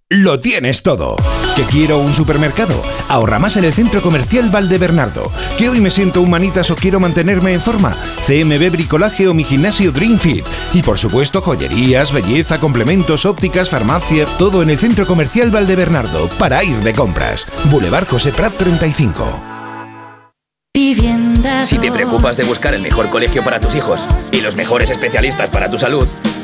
Lo tienes todo. ¿Que quiero un supermercado? Ahorra más en el Centro Comercial Valdebernardo. ¿Que hoy me siento humanitas o quiero mantenerme en forma? CMB Bricolaje o mi gimnasio Dream Fit. Y por supuesto joyerías, belleza, complementos, ópticas, farmacia, todo en el Centro Comercial Valdebernardo para ir de compras. Boulevard José Prat 35. Si te preocupas de buscar el mejor colegio para tus hijos y los mejores especialistas para tu salud,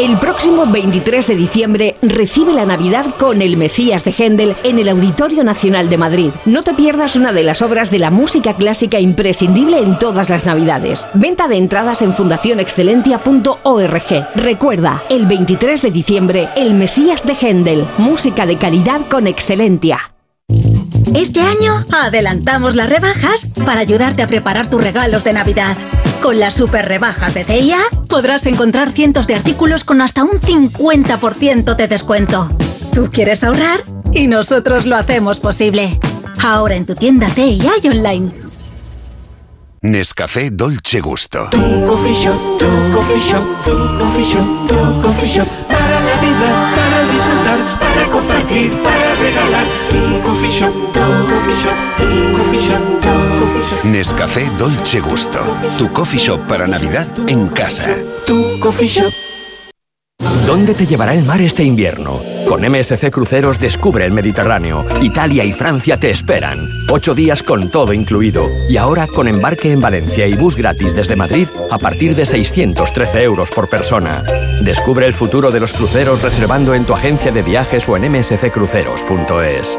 El próximo 23 de diciembre recibe la Navidad con El Mesías de Händel en el Auditorio Nacional de Madrid. No te pierdas una de las obras de la música clásica imprescindible en todas las Navidades. Venta de entradas en fundacionexcelentia.org. Recuerda, el 23 de diciembre, El Mesías de Händel. Música de calidad con Excelentia. Este año adelantamos las rebajas para ayudarte a preparar tus regalos de Navidad. Con las super rebajas de CIA podrás encontrar cientos de artículos con hasta un 50% de descuento. Tú quieres ahorrar y nosotros lo hacemos posible. Ahora en tu tienda CIA y online. Nescafé Dolce Gusto. Tu coffee shop, tu coffee shop, tu coffee shop, tu coffee shop. Para Navidad, para disfrutar, para compartir, para regalar. Tu coffee shop, tu coffee shop, tu coffee shop, tu coffee shop. Nescafé Dolce Gusto. Tu coffee shop para Navidad en casa. Tu coffee shop. ¿Dónde te llevará el mar este invierno? Con MSC Cruceros descubre el Mediterráneo. Italia y Francia te esperan. Ocho días con todo incluido. Y ahora con embarque en Valencia y bus gratis desde Madrid a partir de 613 euros por persona. Descubre el futuro de los cruceros reservando en tu agencia de viajes o en msccruceros.es.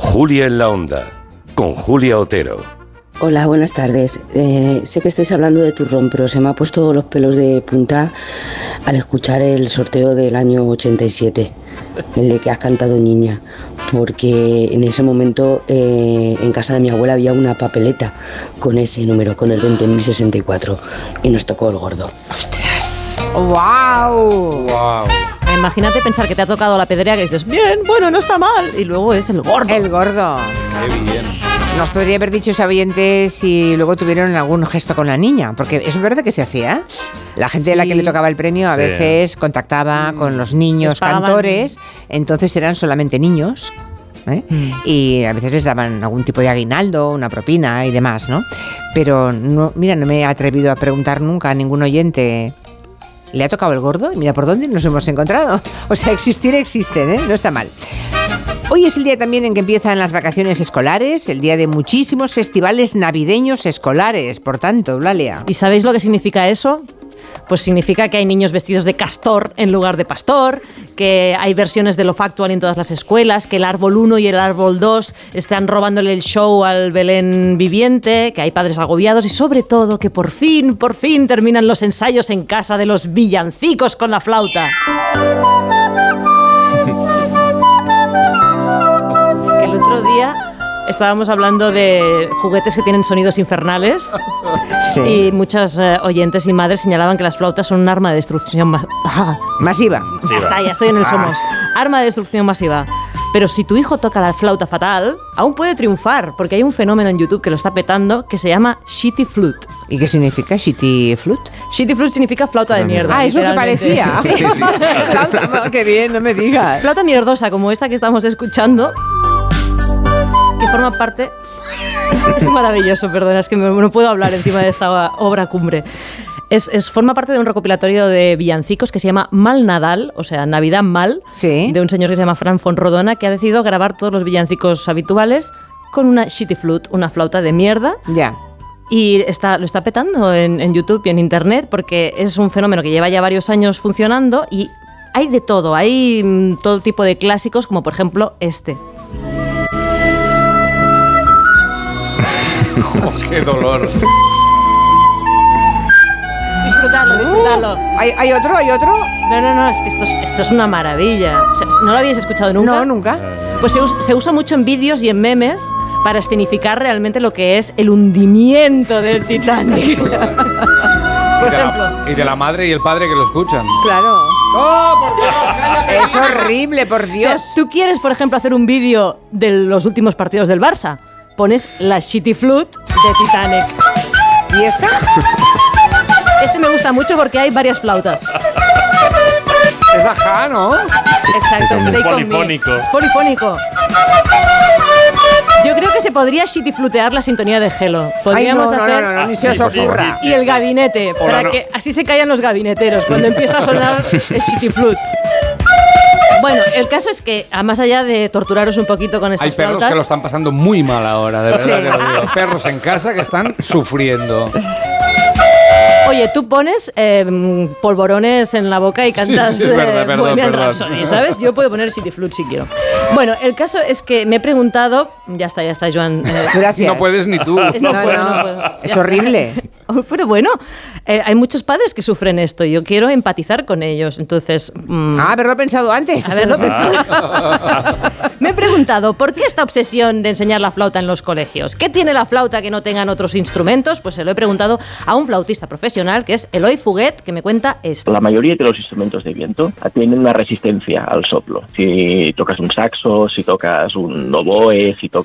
Julia en la Onda, con Julia Otero. Hola, buenas tardes. Eh, sé que estáis hablando de turrón, pero se me ha puesto los pelos de punta al escuchar el sorteo del año 87, el de que has cantado niña, porque en ese momento eh, en casa de mi abuela había una papeleta con ese número, con el 20.064, y nos tocó el gordo. ¡Ostras! ¡Wow! ¡Wow! Imagínate pensar que te ha tocado la pedrea que dices, bien, bueno, no está mal. Y luego es el gordo. El gordo. Qué bien. Nos podría haber dicho ese oyente si luego tuvieron algún gesto con la niña, porque es verdad que se hacía. La gente a la que le tocaba el premio a Sí. veces contactaba con los niños cantores, entonces eran solamente niños. ¿eh? Y a veces les daban algún tipo de aguinaldo, una propina y demás, ¿no? Pero no, mira, no me he atrevido a preguntar nunca a ningún oyente le ha tocado el gordo y mira por dónde nos hemos encontrado. O sea, existir existen, ¿eh? No está mal. Hoy es el día también en que empiezan las vacaciones escolares, el día de muchísimos festivales navideños escolares, por tanto, Eulalia. ¿Y sabéis lo que significa eso? Pues significa que hay niños vestidos de castor en lugar de pastor, que hay versiones de lo factual en todas las escuelas, que el árbol 1 y el árbol 2 están robándole el show al Belén viviente, que hay padres agobiados y sobre todo que por fin, por fin terminan los ensayos en casa de los villancicos con la flauta. Estábamos hablando de juguetes que tienen sonidos infernales Sí. y muchas eh, oyentes y madres señalaban que las flautas son un arma de destrucción ma- Masiva. Ya está, ya estoy en el Somos. Arma de destrucción masiva. Pero si tu hijo toca la flauta fatal, aún puede triunfar, porque hay un fenómeno en YouTube que lo está petando que se llama Shitty Flute. ¿Y qué significa Shitty Flute? Shitty Flute significa flauta de mierda. Ah, es lo que parecía. Sí. Flauta, qué bien, no me digas. Flauta mierdosa como esta que estamos escuchando, que forma parte... Es maravilloso, perdona, es que me- no puedo hablar encima de esta obra cumbre. Es, es- forma parte de un recopilatorio de villancicos que se llama Mal Nadal, o sea, Navidad Mal, de un señor que se llama Fran Fonrodona, que ha decidido grabar todos los villancicos habituales con una shitty flute, una flauta de mierda. Ya. Y está, lo está petando en, en YouTube y en Internet porque es un fenómeno que lleva ya varios años funcionando y hay de todo. Hay mm, todo tipo de clásicos, como por ejemplo este. Oh, ¡Qué dolor! Disfrutadlo, disfrutadlo. ¿Hay, hay otro? ¿Hay otro? No, no, no, es que esto es, esto es una maravilla. O sea, ¿No lo habéis escuchado nunca? No, nunca. Pues se, us- se usa mucho en vídeos y en memes para escenificar realmente lo que es el hundimiento del Titanic. por y, de ejemplo. la, y de la madre y el padre que lo escuchan. Claro. ¡Oh, por Dios! cállate! Es horrible, por O sea, Dios. tú quieres, por ejemplo, hacer un vídeo de los últimos partidos del Barça. Pones la Shitty Flute de Titanic. ¿Y esta? Este me gusta mucho porque hay varias flautas. Es ajá, ¿no? Exacto, Es stay polifónico. Es polifónico. Yo creo que se podría shitty flutear la sintonía de Hello. Podríamos no, hacer no, no, ni se os sí, ocurra. y el gabinete Hola, para no. que así se callan los gabineteros cuando empieza a sonar el shitty flute. Bueno, el caso es que, a más allá de torturaros un poquito con estas Hay perros flautas, que lo están pasando muy mal ahora, de verdad Sí. que lo digo. Perros en casa que están sufriendo. Oye, tú pones eh, polvorones en la boca y cantas sí, es verdad, eh, perdón, Bohemian perdón. Rhapsody, ¿sabes? Yo puedo poner City Flute si quiero. Bueno, el caso es que me he preguntado... Ya está, ya está, Joan. eh, Gracias. No puedes ni tú. No, No, puedo, no, no puedo. es horrible. Pero bueno, eh, hay muchos padres que sufren esto y yo quiero empatizar con ellos. Entonces, mm, Ah, haberlo pensado antes. haberlo pensado. Me he preguntado, ¿por qué esta obsesión de enseñar la flauta en los colegios? ¿Qué tiene la flauta que no tengan otros instrumentos? Pues se lo he preguntado a un flautista profesional, que es Eloy Fuguet, que me cuenta esto. La mayoría de los instrumentos de viento tienen una resistencia al soplo. Si tocas un saxo, si tocas un oboe, si tocas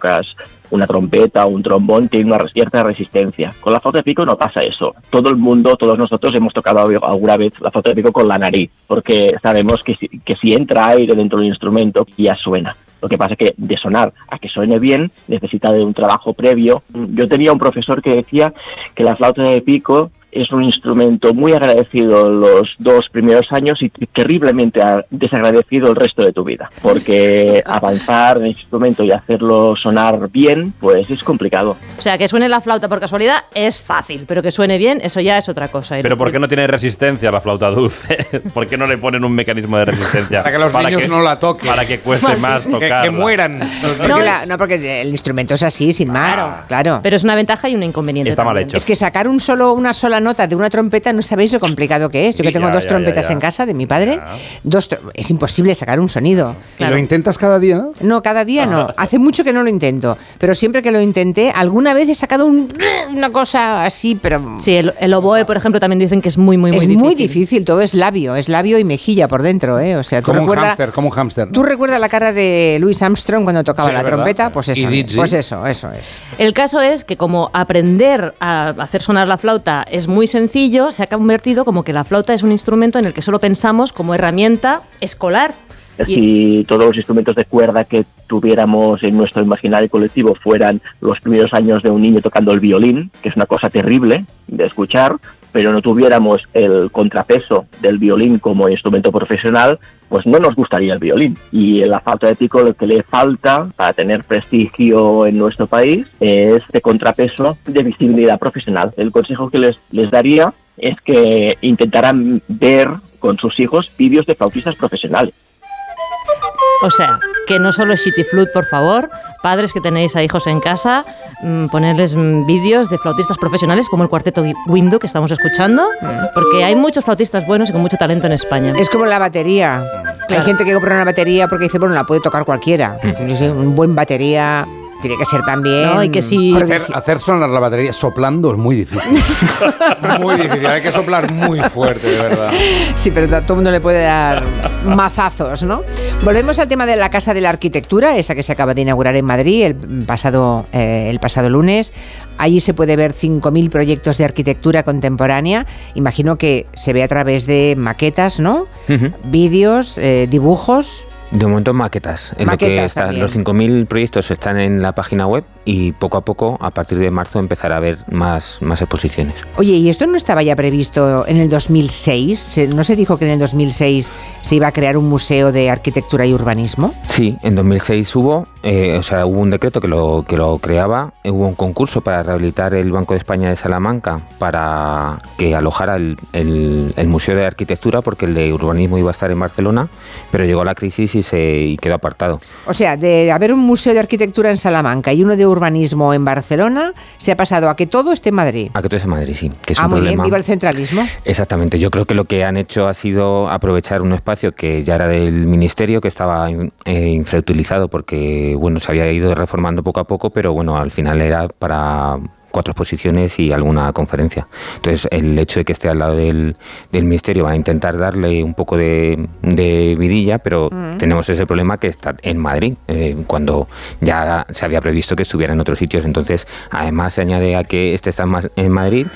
una trompeta o un trombón, tiene una cierta resistencia. Con la flauta de pico no pasa eso. Todo el mundo, todos nosotros hemos tocado alguna vez la flauta de pico con la nariz, porque sabemos que si, que si entra aire dentro del instrumento ya suena. Lo que pasa es que de sonar a que suene bien necesita de un trabajo previo. Yo tenía un profesor que decía que la flauta de pico es un instrumento muy agradecido los dos primeros años y terriblemente a- desagradecido el resto de tu vida, porque avanzar en el instrumento y hacerlo sonar bien, pues es complicado. O sea, que suene la flauta por casualidad es fácil, pero que suene bien, eso ya es otra cosa. Pero ¿por qué no tiene resistencia la flauta dulce? ¿Por qué no le ponen un mecanismo de resistencia? Para que los niños no la toquen. Para que cueste más Que, tocarla. que mueran. los No, la- no, porque el instrumento es así, sin más. Claro. Pero es una ventaja y un inconveniente. Está mal hecho. Es que sacar un solo, una sola nota de una trompeta no sabéis lo complicado que es. Yo que tengo ya, dos ya, trompetas ya, ya. en casa de mi padre, dos es imposible sacar un sonido. ¿Y lo intentas cada día? No, cada día Ah. no. Hace mucho que no lo intento. Pero siempre que lo intenté, alguna vez he sacado un- una cosa así, pero Sí, el, el oboe, por ejemplo, también dicen que es muy, muy, muy es difícil. muy difícil. Todo es labio, es labio y mejilla por dentro, ¿eh? O sea, tú Como un hámster, como un hámster. ¿Tú recuerdas la cara de Louis Armstrong cuando tocaba Sí, la ¿verdad? trompeta? Pues eso, pues eso, eso es. El caso es que como aprender a hacer sonar la flauta es muy sencillo, se ha convertido como que la flauta es un instrumento en el que solo pensamos como herramienta escolar. Y- Si todos los instrumentos de cuerda que tuviéramos en nuestro imaginario colectivo fueran los primeros años de un niño tocando el violín, que es una cosa terrible de escuchar, pero no tuviéramos el contrapeso del violín como instrumento profesional, pues no nos gustaría el violín. Y la falta de pico lo que le falta para tener prestigio en nuestro país es este contrapeso de visibilidad profesional. El consejo que les, les daría es que intentaran ver con sus hijos vídeos de flautistas profesionales. O sea, que no solo es Shitty Flute, por favor, padres que tenéis a hijos en casa, mm, ponerles mm, vídeos de flautistas profesionales como el cuarteto Window que estamos escuchando, porque hay muchos flautistas buenos y con mucho talento en España. Es como la batería. Hay gente que compra una batería porque dice, bueno, la puede tocar cualquiera. Sé, un buen batería tiene que ser también. No, y que si- Hacer, hacer sonar la batería soplando es muy difícil. muy difícil, hay que soplar muy fuerte, de verdad. Sí, pero a todo el mundo le puede dar mazazos, ¿no? Volvemos al tema de la Casa de la Arquitectura, esa que se acaba de inaugurar en Madrid el pasado, eh, el pasado lunes. Allí se puede ver 5.000 proyectos de arquitectura contemporánea. Imagino que se ve a través de maquetas, ¿no? Vídeos, eh, dibujos. De momento maquetas. En lo que Maquetas está- los 5.000 proyectos están en la página web y poco a poco, a partir de marzo, empezará a haber más, más exposiciones. Oye, ¿y esto no estaba ya previsto en el 2006? Se- ¿No se dijo que en el 2006 se iba a crear un museo de arquitectura y urbanismo? Sí, en 2006 hubo, eh, o sea, hubo un decreto que lo, que lo creaba, hubo un concurso para rehabilitar el Banco de España de Salamanca para que alojara el, el- el Museo de Arquitectura porque el de Urbanismo iba a estar en Barcelona, pero llegó la crisis y, se, y quedó apartado. O sea, de haber un museo de arquitectura en Salamanca y uno de urbanismo en Barcelona, se ha pasado a que todo esté en Madrid. A que todo es en Madrid, sí, que es ah, un muy problema. bien, viva el centralismo. Exactamente, yo creo que lo que han hecho ha sido aprovechar un espacio que ya era del ministerio, que estaba eh, infrautilizado porque bueno se había ido reformando poco a poco, pero bueno, al final era para cuatro exposiciones y alguna conferencia. Entonces, el hecho de que esté al lado del, del ministerio va a intentar darle un poco de, de vidilla, pero Mm. tenemos ese problema que está en Madrid, eh, cuando ya se había previsto que estuviera en otros sitios. Entonces, además se añade a que este está más en Madrid,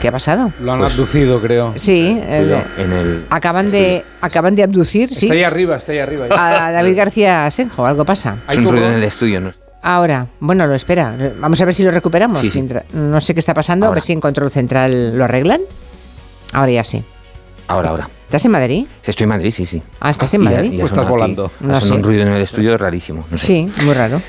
¿Qué ha pasado? Lo han Pues- abducido, creo. Sí, el- cuidado, en el acaban de acaban de abducir, sí, Está ahí arriba, está ahí arriba. ya. a David García Senjo, algo pasa. Hay un ruido en el estudio, ¿no? Ahora, bueno, lo espera. Vamos a ver si lo recuperamos. Sí, No sé qué está pasando, a Ahora. ver si en control central lo arreglan. Ahora ya sí. Ahora, ahora. ¿Estás en Madrid? Estoy en Madrid, sí, sí. Ah, ¿estás en Madrid? y Pues estás aquí- volando. No sé. un ruido en el estudio rarísimo. no sé. Sí, muy raro.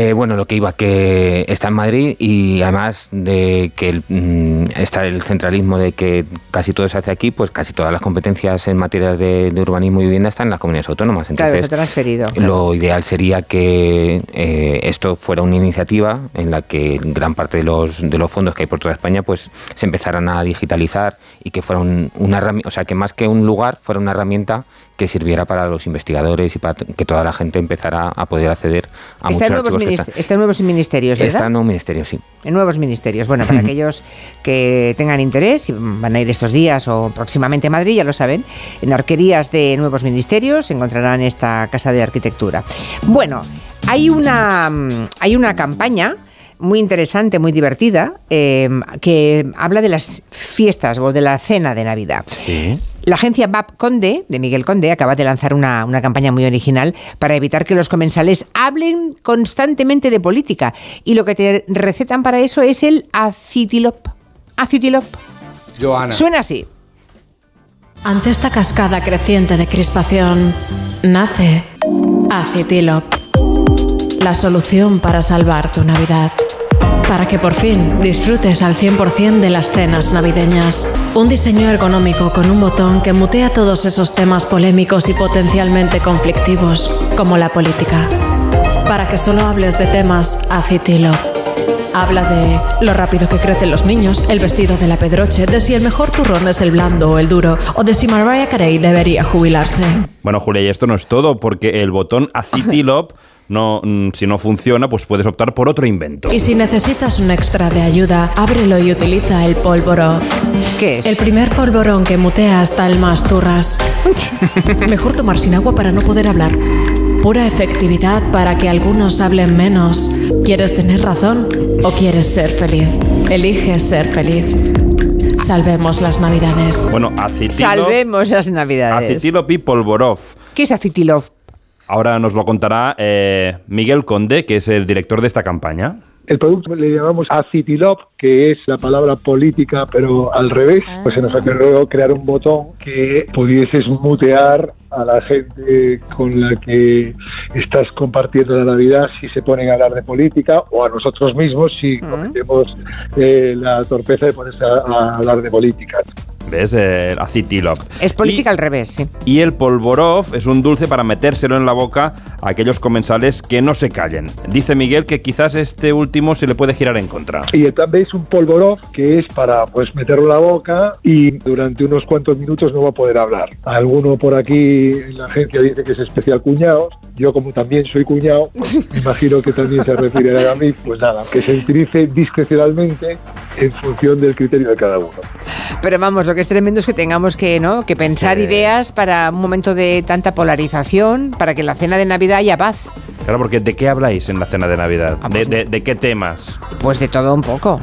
Eh, bueno, lo que iba, que está en Madrid y además de que el, mm, está el centralismo de que casi todo se hace aquí, pues casi todas las competencias en materias de, de urbanismo y vivienda están en las comunidades autónomas. Claro, se ha transferido. claro. Lo ideal sería que eh, esto fuera una iniciativa en la que gran parte de los, de los fondos que hay por toda España pues se empezaran a digitalizar y que fuera un- una herramienta, o sea, que más que un lugar fuera una herramienta que sirviera para los investigadores y para que toda la gente empezara a poder acceder a Está muchos nuevos archivos que minis- están- está en nuevos ministerios, ¿verdad? Está en un ministerio, sí. En nuevos ministerios. Bueno, para aquellos que tengan interés, y van a ir estos días o próximamente a Madrid, ya lo saben, en arquerías de nuevos ministerios encontrarán esta casa de arquitectura. Bueno, hay una, mm, hay una campaña muy interesante, muy divertida, eh, que habla de las fiestas o de la cena de Navidad. La agencia BAP Conde, de Miguel Conde, acaba de lanzar una, una campaña muy original para evitar que los comensales hablen constantemente de política. Y lo que te recetan para eso es el acitilop. Acitilop. Joana. Suena así. Ante esta cascada creciente de crispación, nace Acitilop, la solución para salvar tu Navidad. Para que por fin disfrutes al 100% de las cenas navideñas. Un diseño ergonómico con un botón que mutea todos esos temas polémicos y potencialmente conflictivos, como la política. Para que solo hables de temas Acitilop. Habla de lo rápido que crecen los niños, el vestido de la Pedroche, de si el mejor turrón es el blando o el duro, o de si Mariah Carey debería jubilarse. Bueno, Julia, y esto no es todo, porque el botón Acitilop, no, mm, si no funciona, pues puedes optar por otro invento. Y si necesitas un extra de ayuda, ábrelo y utiliza el polvorón. ¿Qué es? El primer polvorón que mutea hasta el más turras. Mejor tomar sin agua para no poder hablar. Pura efectividad para que algunos hablen menos. ¿Quieres tener razón o quieres ser feliz? Elige ser feliz. Salvemos las navidades. Bueno, Acitilop, Salvemos las navidades. Acitilop y Polvorov. ¿Qué es acitilop? Ahora nos lo contará eh, Miguel Conde, que es el director de esta campaña. El producto le llamamos Acitilop, que es la palabra política, pero al revés. Pues se nos ocurrió crear un botón que pudieses mutear a la gente con la que estás compartiendo la Navidad si se ponen a hablar de política o a nosotros mismos si cometemos eh, la torpeza de ponerse a, a hablar de política. ¿Ves? El Acitilop. Es política al revés, sí. Y el polvorov es un dulce para metérselo en la boca a aquellos comensales que no se callen. Dice Miguel que quizás este último se le puede girar en contra. Y también es un polvorov que es para pues meterlo en la boca y durante unos cuantos minutos no va a poder hablar. Alguno por aquí en la agencia dice que es especial cuñado. Yo como también soy cuñado, pues, me imagino que también se refiere a mí. Pues nada, que se utilice discrecionalmente en función del criterio de cada uno. Pero vamos, lo que es tremendo es que tengamos que, ¿no? que pensar ideas para un momento de tanta polarización, para que en la cena de Navidad haya paz. Claro, porque ¿de qué habláis en la cena de Navidad? ¿De, de- de qué temas? Pues de todo un poco.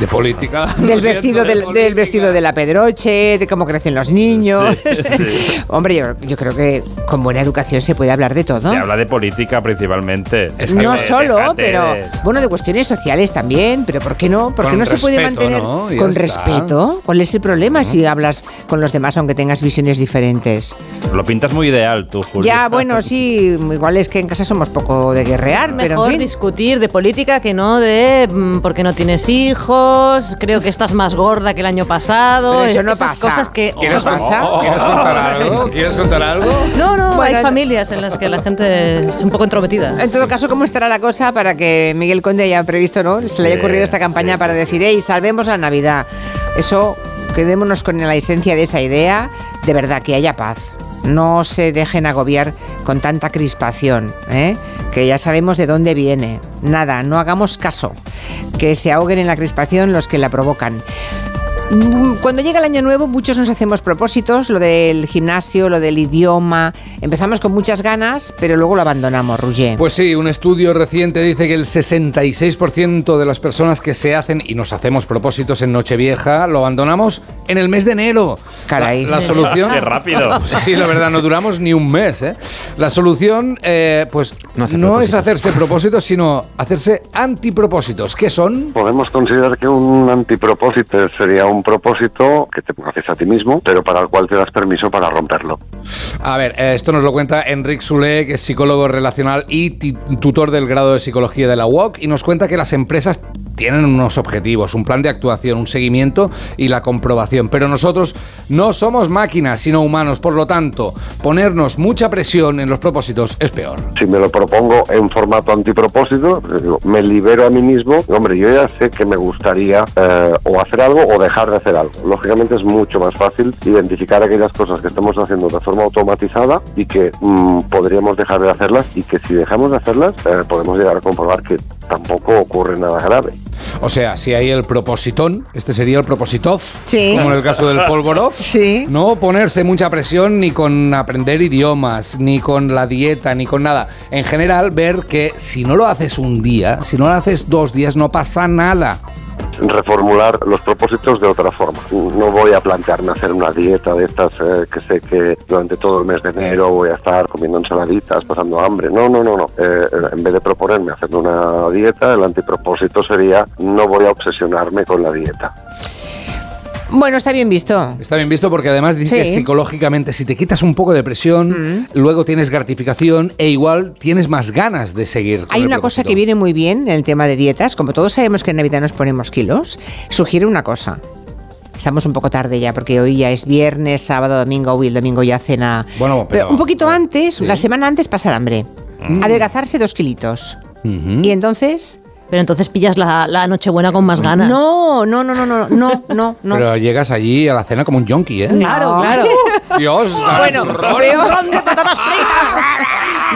De política. Del vestido del, del vestido de la Pedroche, de cómo crecen los niños. Hombre, yo, yo creo que con buena educación se puede hablar de todo. Se habla de política principalmente. No Eh, solo, déjate pero de- bueno, de cuestiones sociales también, pero ¿por qué no? ¿Por qué Con no se puede mantener ¿no? Con está. respeto? ¿Cuál es el problema si hablas con los demás aunque tengas visiones diferentes? Lo pintas muy ideal tú, Julio. Ya, bueno, sí, igual es que en casa somos poco de guerrear, pero Mejor en fin. discutir de política que no de mm, porque no tienes hijos, creo que estás más gorda que el año pasado. Pero eso no esas pasa. cosas que ¿Quieres, Eso pasa. ¿Quieres contar algo? ¿Quieres contar algo? No, no, Bueno, hay familias en las que la gente es un poco entrometida. En todo caso, ¿cómo estará la cosa para que Miguel Conde haya previsto, ¿no? Se le haya ocurrido esta campaña para decir, hey, salvemos la Navidad. Eso, quedémonos con la esencia de esa idea, de verdad, que haya paz. No se dejen agobiar con tanta crispación, ¿eh? que ya sabemos de dónde viene. Nada, no hagamos caso. Que se ahoguen en la crispación los que la provocan. Mm, Cuando llega el año nuevo, muchos nos hacemos propósitos, lo del gimnasio, lo del idioma. Empezamos con muchas ganas, pero luego lo abandonamos, Roger. Pues sí, un estudio reciente dice que el 66% de las personas que se hacen y nos hacemos propósitos en Nochevieja lo abandonamos en el mes de enero. Caray. La, la solución. Qué rápido. Sí, la verdad, no duramos ni un mes. ¿eh? La solución, eh, pues, no, hacer es hacerse propósitos, sino hacerse antipropósitos. ¿Qué son? Podemos considerar que un antipropósito sería un propósito que te haces a ti mismo, pero para el cual te das permiso para romperlo. A ver, eh, esto nos lo cuenta Enric Soler, que es psicólogo relacional y tutor del grado de psicología de la UOC, y nos cuenta que las empresas tienen unos objetivos, un plan de actuación, un seguimiento y la comprobación. Pero nosotros no somos máquinas, sino humanos. Por lo tanto, ponernos mucha presión en los propósitos es peor. Si me lo propongo en formato antipropósito, pues me libero a mí mismo. Hombre, yo ya sé que me gustaría eh, o hacer algo o dejar de hacer algo. Lógicamente es mucho más fácil identificar aquellas cosas que estamos haciendo de forma automatizada y que mm, podríamos dejar de hacerlas y que si dejamos de hacerlas eh, podemos llegar a comprobar que tampoco ocurre nada grave. O sea, si hay el propositón, este sería el propositov, Sí. como en el caso del polvorov. Sí. No ponerse mucha presión ni con aprender idiomas, ni con la dieta, ni con nada. En general, ver que si no lo haces un día, si no lo haces dos días, no pasa nada. Reformular los propósitos de otra forma. No voy a plantearme hacer una dieta de estas eh, que sé que durante todo el mes de enero voy a estar comiendo ensaladitas, pasando hambre. No, no, no, no. Eh, en vez de proponerme hacer una dieta, el antipropósito sería no voy a obsesionarme con la dieta. Bueno, está bien visto. Está bien visto porque además dice que psicológicamente si te quitas un poco de presión, luego tienes gratificación e igual tienes más ganas de seguir. con Hay el una cosa que viene muy bien en el tema de dietas. Como todos sabemos que en Navidad nos ponemos kilos, sugiere una cosa. Estamos un poco tarde ya, porque hoy ya es viernes, sábado, domingo, hoy el domingo ya cena. Bueno, pero- un poquito antes, Sí. la semana antes, pasar hambre. Mm. Adelgazarse dos kilitos. Y entonces. Pero entonces pillas la, la Nochebuena con más ganas. No, no, no, no, no, no, no, no. Pero llegas allí a la cena como un junkie, ¿eh? Claro, No. claro. Dios, Bueno, veo,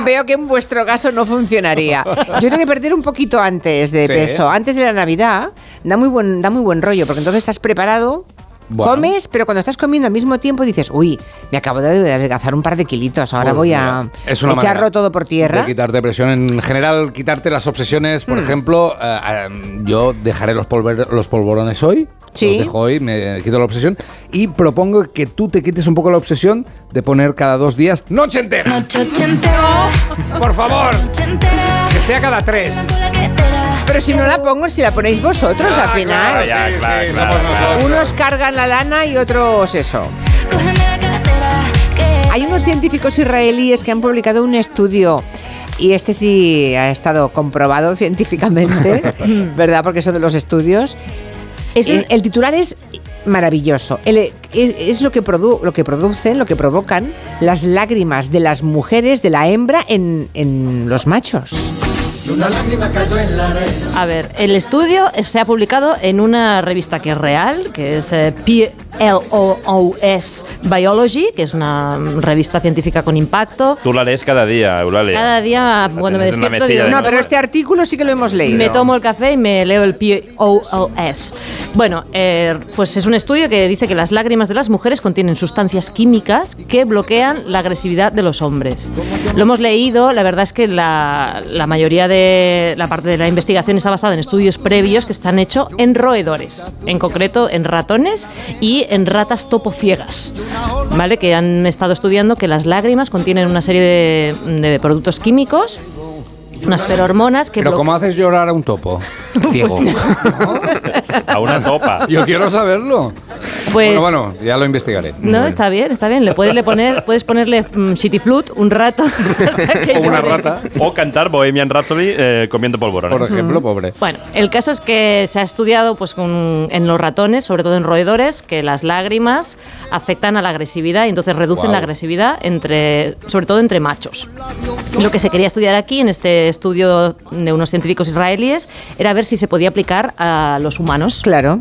veo que en vuestro caso no funcionaría. Yo tengo que perder un poquito antes de Sí. peso, antes de la Navidad. Da muy buen, da muy buen rollo, porque entonces estás preparado. Bueno. Comes, pero cuando estás comiendo al mismo tiempo dices, uy, me acabo de adelgazar un par de kilitos, ahora Pues voy mira, a es una echarlo todo por tierra. De quitarte presión. En general, quitarte las obsesiones. Por Mm. ejemplo, eh, eh, yo dejaré los, polver- los polvorones hoy. Sí. Los dejo hoy, me quito la obsesión. Y propongo que tú te quites un poco la obsesión de poner cada dos días noche entera. Por favor. Que sea cada tres. Pero si no la pongo, si la ponéis vosotros al final. Ya, Sí, claro, sí, claro, somos claro. nosotros. Unos cargan la lana y otros eso. Hay unos científicos israelíes que han publicado un estudio. Y este sí ha estado comprobado científicamente, ¿verdad? Porque eso de los estudios. el, el titular es maravilloso. El- es, es lo, que produ- lo que producen, lo que provocan las lágrimas de las mujeres, de la hembra, en, en los machos. A ver, el estudio se ha publicado en una revista que es real, que es eh, PLOOS Biology, que es una revista científica con impacto. Tú la lees cada día, Eulalia. Cada día, cuando me despierto, mesilla digo, de No, pero este artículo sí que lo hemos leído. Me tomo el café y me leo el POLS. Bueno, eh, pues es un estudio que dice que las lágrimas de las mujeres contienen sustancias químicas que bloquean la agresividad de los hombres. Lo hemos leído, la verdad es que la, la mayoría de la parte de la investigación está basada en estudios previos que están hechos en roedores, en concreto en ratones y en ratas topociegas, ¿vale? Que han estado estudiando que las lágrimas contienen una serie de, de productos químicos, unas ferormonas que Pero ¿cómo haces llorar a un topo? Ciego. A una topa. Yo quiero saberlo. Pues- bueno, bueno, ya lo investigaré. No, está bien, está bien. Le puedes, le poner, puedes ponerle mm, shitty flute un rato. O una rata. O cantar Bohemian Rhapsody eh, comiendo polvorones. Por ejemplo, pobre. Bueno, el caso es que se ha estudiado pues, con- en los ratones, sobre todo en roedores, que las lágrimas afectan a la agresividad y entonces reducen la agresividad, entre, sobre todo entre machos. Lo que se quería estudiar aquí, en este estudio de unos científicos israelíes, era ver si se podía aplicar a los humanos. Claro.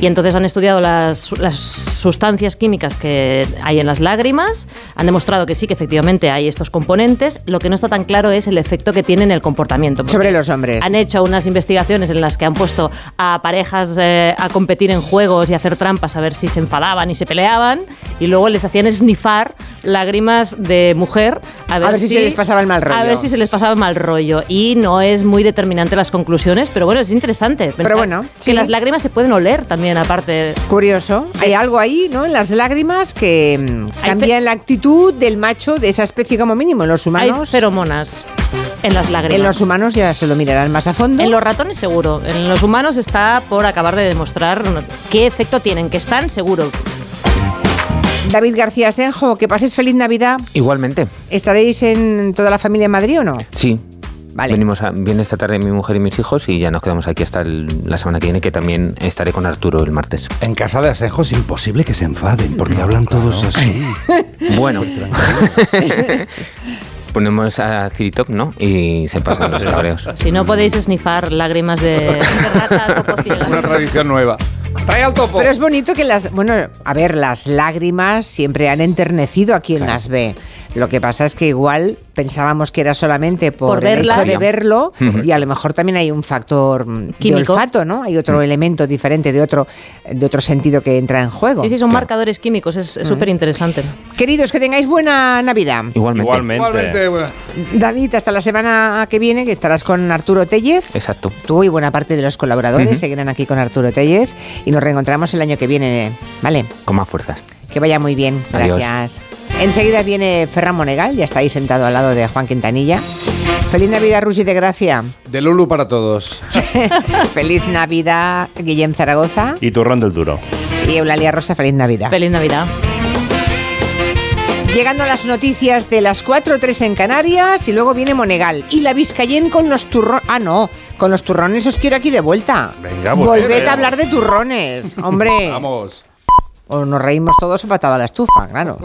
Y entonces han estudiado las, las sustancias químicas que hay en las lágrimas, han demostrado que sí, que efectivamente hay estos componentes. Lo que no está tan claro es el efecto que tiene en el comportamiento. Sobre los hombres. Han hecho unas investigaciones en las que han puesto a parejas eh, a competir en juegos y hacer trampas a ver si se enfadaban y se peleaban, y luego les hacían snifar lágrimas de mujer a ver, ver si se les pasaba el mal rollo. A ver si se les pasaba el mal rollo. Y no es muy determinante las conclusiones, pero bueno, es interesante. pensar bueno, que sí. las lágrimas se pueden oler también, aparte. Curioso. Hay algo ahí, ¿no? En las lágrimas que mm, Hay cambian la actitud del macho de esa especie como mínimo. En los Hay humanos. feromonas en las lágrimas. En los humanos ya se lo mirarán más a fondo. En los ratones seguro. En los humanos está por acabar de demostrar qué efecto tienen, que están seguro. David García Senjo, que paséis feliz Navidad. Igualmente, ¿Estaréis en toda la familia en Madrid o no? sí. Vale. Venimos a, viene esta tarde mi mujer y mis hijos y ya nos quedamos aquí hasta el- la semana que viene, que también estaré con Arturo el martes. En casa de Asenjo es imposible que se enfaden, porque hablan todos así. Bueno, ponemos a Ciritop, ¿no? Y se pasan los cabreos. Si no podéis snifar lágrimas de, de rata topociega. Una tradición nueva. Trae al topo. Pero es bonito que las. Bueno, a ver, las lágrimas siempre han enternecido a quien las ve. Lo que pasa es que igual pensábamos que era solamente por, Por el hecho de verlo y a lo mejor también hay un factor mm, de Químico. olfato, ¿no? Hay otro elemento diferente de otro, de otro sentido que entra en juego. Sí, sí, son marcadores químicos, es súper interesante. Queridos, que tengáis buena Navidad. Igualmente. Igualmente, bueno. David, hasta la semana que viene, que estarás con Arturo Tellez. Exacto. Tú y buena parte de los colaboradores seguirán aquí con Arturo Tellez y nos reencontramos el año que viene, ¿vale? Con más fuerzas. Que vaya muy bien, Adiós. gracias. Enseguida viene Ferran Monegal, ya está ahí sentado al lado de Juan Quintanilla. Feliz Navidad, Rusi de Gracia. De Lulu para todos. Feliz Navidad, Guillem Zaragoza. Y turrón del duro. Y Eulalia Rosa, feliz Navidad. Feliz Navidad. Llegando a las noticias de las 4.3 en Canarias y luego viene Monegal. Y la Vizcayén con los turrones. Ah, no, con los turrones os quiero aquí de vuelta. Venga, volved, Volved eh. a hablar de turrones, hombre. Vamos. O nos reímos todos o patada a la estufa, claro.